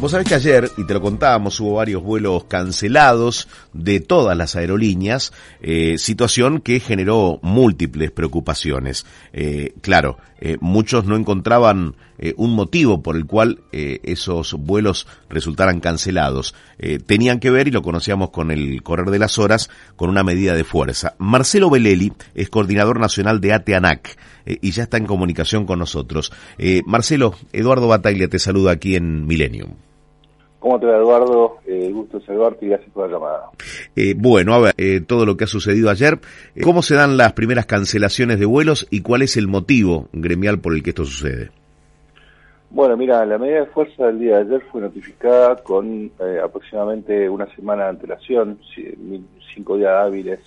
Vos sabés que ayer, y te lo contábamos, hubo varios vuelos cancelados de todas las aerolíneas, eh, situación que generó múltiples preocupaciones. Eh, claro, eh, muchos no encontraban un motivo por el cual esos vuelos resultaran cancelados. tenían que ver, y lo conocíamos con el correr de las horas, con una medida de fuerza. Marcelo Beleli es coordinador nacional de ATEANAC y ya está en comunicación con nosotros. Marcelo, Eduardo Bataglia te saluda aquí en Millennium. ¿Cómo te va, Eduardo? Eh, gusto saludarte y gracias por la llamada. Eh, bueno, a ver, eh, todo lo que ha sucedido ayer, eh, ¿cómo se dan las primeras cancelaciones de vuelos y cuál es el motivo gremial por el que esto sucede? Bueno, mira, la medida de fuerza del día de ayer fue notificada con aproximadamente una semana de antelación, cinco días hábiles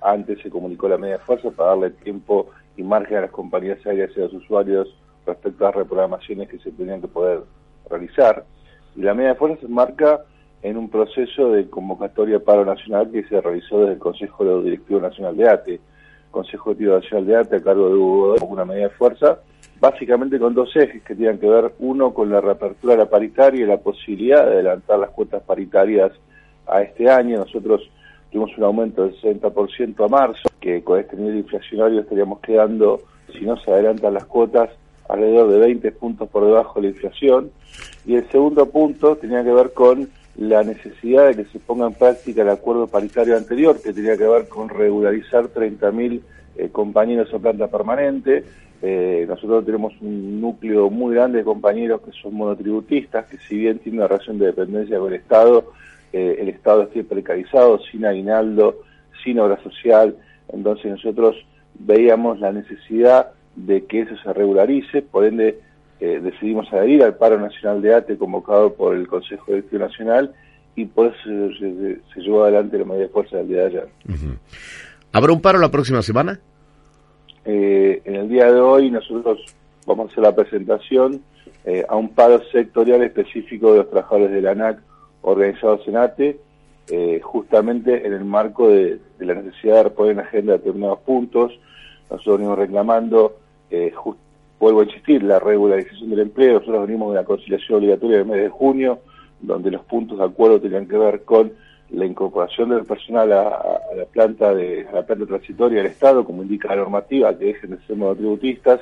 antes se comunicó la medida de fuerza para darle tiempo y margen a las compañías aéreas y a los usuarios respecto a las reprogramaciones que se tenían que poder realizar. La media de fuerza se marca en un proceso de convocatoria paro nacional que se realizó desde el Consejo Directivo Nacional de ATE. Consejo Directivo Nacional de ATE a cargo de Hugo con una medida de fuerza, básicamente con dos ejes que tienen que ver, uno con la reapertura de la paritaria y la posibilidad de adelantar las cuotas paritarias a este año. Nosotros tuvimos un aumento del 60% a marzo, que con este nivel inflacionario estaríamos quedando, si no se adelantan las cuotas, alrededor de 20 puntos por debajo de la inflación. Y el segundo punto tenía que ver con la necesidad de que se ponga en práctica el acuerdo paritario anterior, que tenía que ver con regularizar 30.000 eh, compañeros en planta permanente. Eh, nosotros tenemos un núcleo muy grande de compañeros que son monotributistas, que si bien tienen una relación de dependencia con el Estado, eh, el Estado está precarizado, sin aguinaldo, sin obra social. Entonces nosotros veíamos la necesidad de que eso se regularice, por ende eh, decidimos adherir al paro nacional de ATE convocado por el Consejo Directivo Nacional y por eso se, llevó adelante la medida de fuerza del día de ayer. ¿Habrá un paro la próxima semana? Eh, en el día de hoy nosotros vamos a hacer la presentación eh, a un paro sectorial específico de los trabajadores de la ANAC organizados en ATE, justamente en el marco de, de, la necesidad de reponer en agenda determinados puntos. Nosotros venimos reclamando eh, vuelvo a insistir, la regularización del empleo, nosotros venimos de la conciliación obligatoria del mes de junio, donde los puntos de acuerdo tenían que ver con la incorporación del personal a, la planta de la planta transitoria del Estado, como indica la normativa, que dejen de ser monotributistas,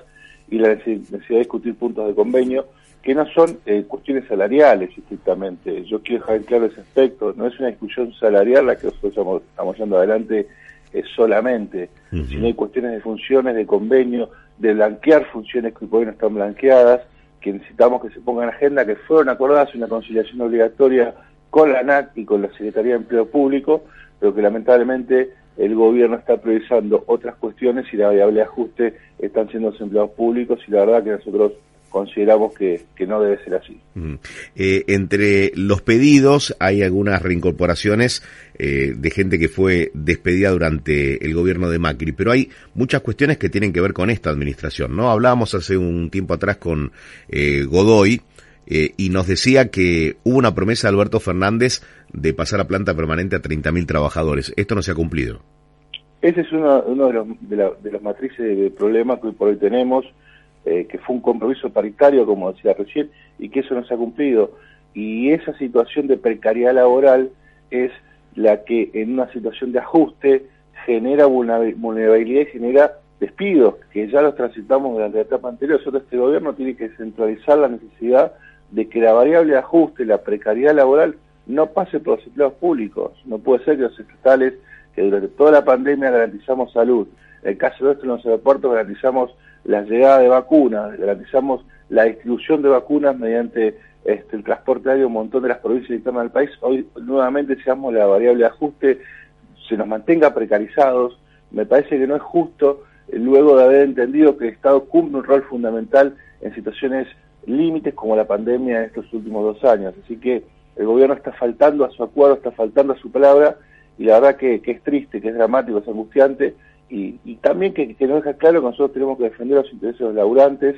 y la necesidad de discutir puntos de convenio, que no son eh, cuestiones salariales estrictamente. Yo quiero dejar claro ese aspecto, no es una discusión salarial la que nosotros estamos, estamos llevando adelante eh, solamente, sino hay cuestiones de funciones, de convenio, de blanquear funciones que hoy no están blanqueadas, que necesitamos que se pongan en agenda, que fueron acordadas una conciliación obligatoria con la ANAC y con la Secretaría de Empleo Público, pero que lamentablemente el gobierno está priorizando otras cuestiones y la variable de ajuste están siendo los empleados públicos y la verdad que nosotros consideramos que, no debe ser así. Eh, entre los pedidos hay algunas reincorporaciones eh, de gente que fue despedida durante el gobierno de Macri, pero hay muchas cuestiones que tienen que ver con esta administración, ¿no? Hablábamos hace un tiempo atrás con eh, Godoy y nos decía que hubo una promesa de Alberto Fernández de pasar a planta permanente a 30.000 trabajadores. Esto no se ha cumplido. Ese es uno, de, los, de, las matrices de problemas que hoy por hoy tenemos eh, que fue un compromiso paritario, como decía recién, y que eso no se ha cumplido. Y esa situación de precariedad laboral es la que en una situación de ajuste genera vulnerabilidad y genera despidos, que ya los transitamos durante la etapa anterior. Nosotros este gobierno tiene que centralizar la necesidad de que la variable de ajuste, la precariedad laboral, no pase por los empleados públicos. No puede ser que los estatales, que durante toda la pandemia garantizamos salud, en el caso de esto en los aeropuertos garantizamos la llegada de vacunas, garantizamos la distribución de vacunas mediante este, el transporte aéreo un montón de las provincias internas del país, hoy nuevamente seamos la variable de ajuste, se nos mantenga precarizados, me parece que no es justo eh, luego de haber entendido que el Estado cumple un rol fundamental en situaciones límites como la pandemia en estos últimos dos años. Así que el gobierno está faltando a su acuerdo, está faltando a su palabra y la verdad que, que es triste, que es dramático, es angustiante y, también que, nos deja claro que nosotros tenemos que defender los intereses de los laburantes,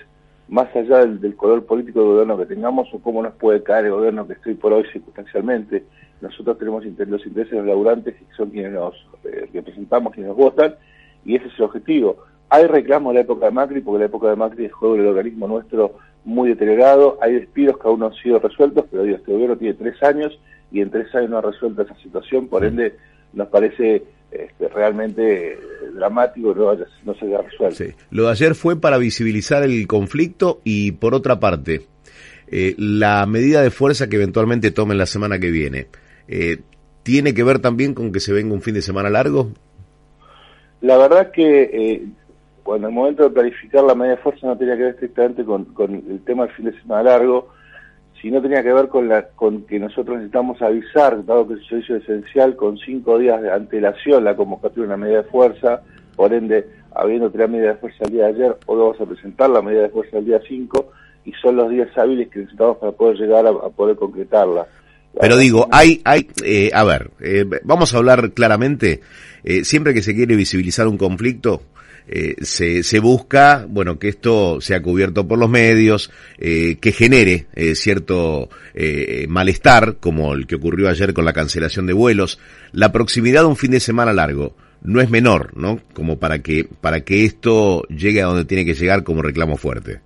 más allá del, color político del gobierno que tengamos o cómo nos puede caer el gobierno que estoy por hoy circunstancialmente. Nosotros tenemos los intereses de los laburantes, que son quienes nos eh, representamos, quienes nos votan, y ese es el objetivo. Hay reclamos de la época de Macri, porque la época de Macri juego el organismo nuestro muy deteriorado, hay despidos que aún no han sido resueltos, pero digo, este gobierno tiene tres años y en tres años no ha resuelto esa situación, por ende nos parece este, realmente dramático no, no se haya resuelto. Lo de ayer fue para visibilizar el conflicto y por otra parte, eh, la medida de fuerza que eventualmente tomen la semana que viene, eh, ¿tiene que ver también con que se venga un fin de semana largo? La verdad que eh, cuando el momento de planificar la medida de fuerza no tenía que ver estrictamente con, el tema del fin de semana largo, sino tenía que ver con, la, con que nosotros necesitamos avisar, dado que es un servicio esencial, con cinco días de antelación la convocatoria de una medida de fuerza, por ende, habiendo la medida de fuerza el día de ayer, hoy vamos a presentar la medida de fuerza el día 5, y son los días hábiles que necesitamos para poder llegar a, poder concretarla. Pero digo, hay, hay, eh, a ver, eh, vamos a hablar claramente, eh, siempre que se quiere visibilizar un conflicto, eh, se, busca, bueno, que esto sea cubierto por los medios, eh, que genere eh, cierto eh, malestar, como el que ocurrió ayer con la cancelación de vuelos. La proximidad de un fin de semana largo no es menor, ¿no? Como para que, para que esto llegue a donde tiene que llegar como reclamo fuerte.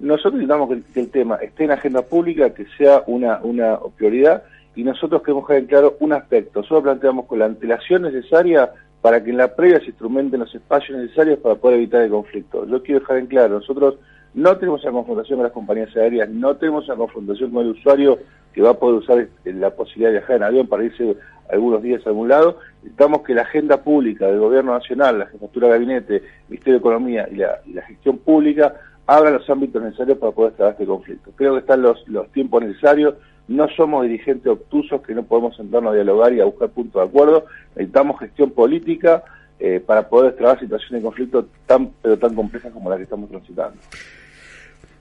Nosotros necesitamos que, el tema esté en agenda pública, que sea una, una prioridad, y nosotros queremos dejar en claro un aspecto. Nosotros planteamos con la antelación necesaria para que en la previa se instrumenten los espacios necesarios para poder evitar el conflicto. Yo quiero dejar en claro, nosotros no tenemos una confrontación con las compañías aéreas, no tenemos una confrontación con el usuario que va a poder usar la posibilidad de viajar en avión para irse algunos días a algún lado. Necesitamos que la agenda pública del Gobierno Nacional, la Jefatura de Gabinete, el Ministerio de Economía y la, gestión pública abran los ámbitos necesarios para poder tratar este conflicto. Creo que están los, los tiempos necesarios, no somos dirigentes obtusos que no podemos sentarnos a dialogar y a buscar puntos de acuerdo, necesitamos gestión política eh, para poder tratar situaciones de conflicto tan pero tan complejas como la que estamos transitando.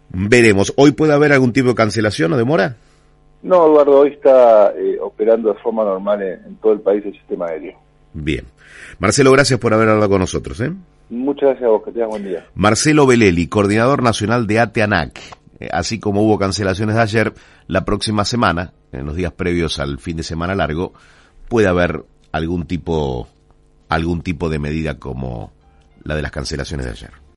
Veremos. ¿Hoy puede haber algún tipo de cancelación o demora? No, Eduardo, hoy está eh, operando de forma normal en, todo el país el sistema aéreo. Bien. Marcelo, gracias por haber hablado con nosotros. ¿eh? Muchas gracias a vos, que tengas buen día. Marcelo Beleli, coordinador nacional de ATEANAC. Eh, así como hubo cancelaciones de ayer, la próxima semana, en los días previos al fin de semana largo, puede haber algún tipo, algún tipo de medida como la de las cancelaciones de ayer.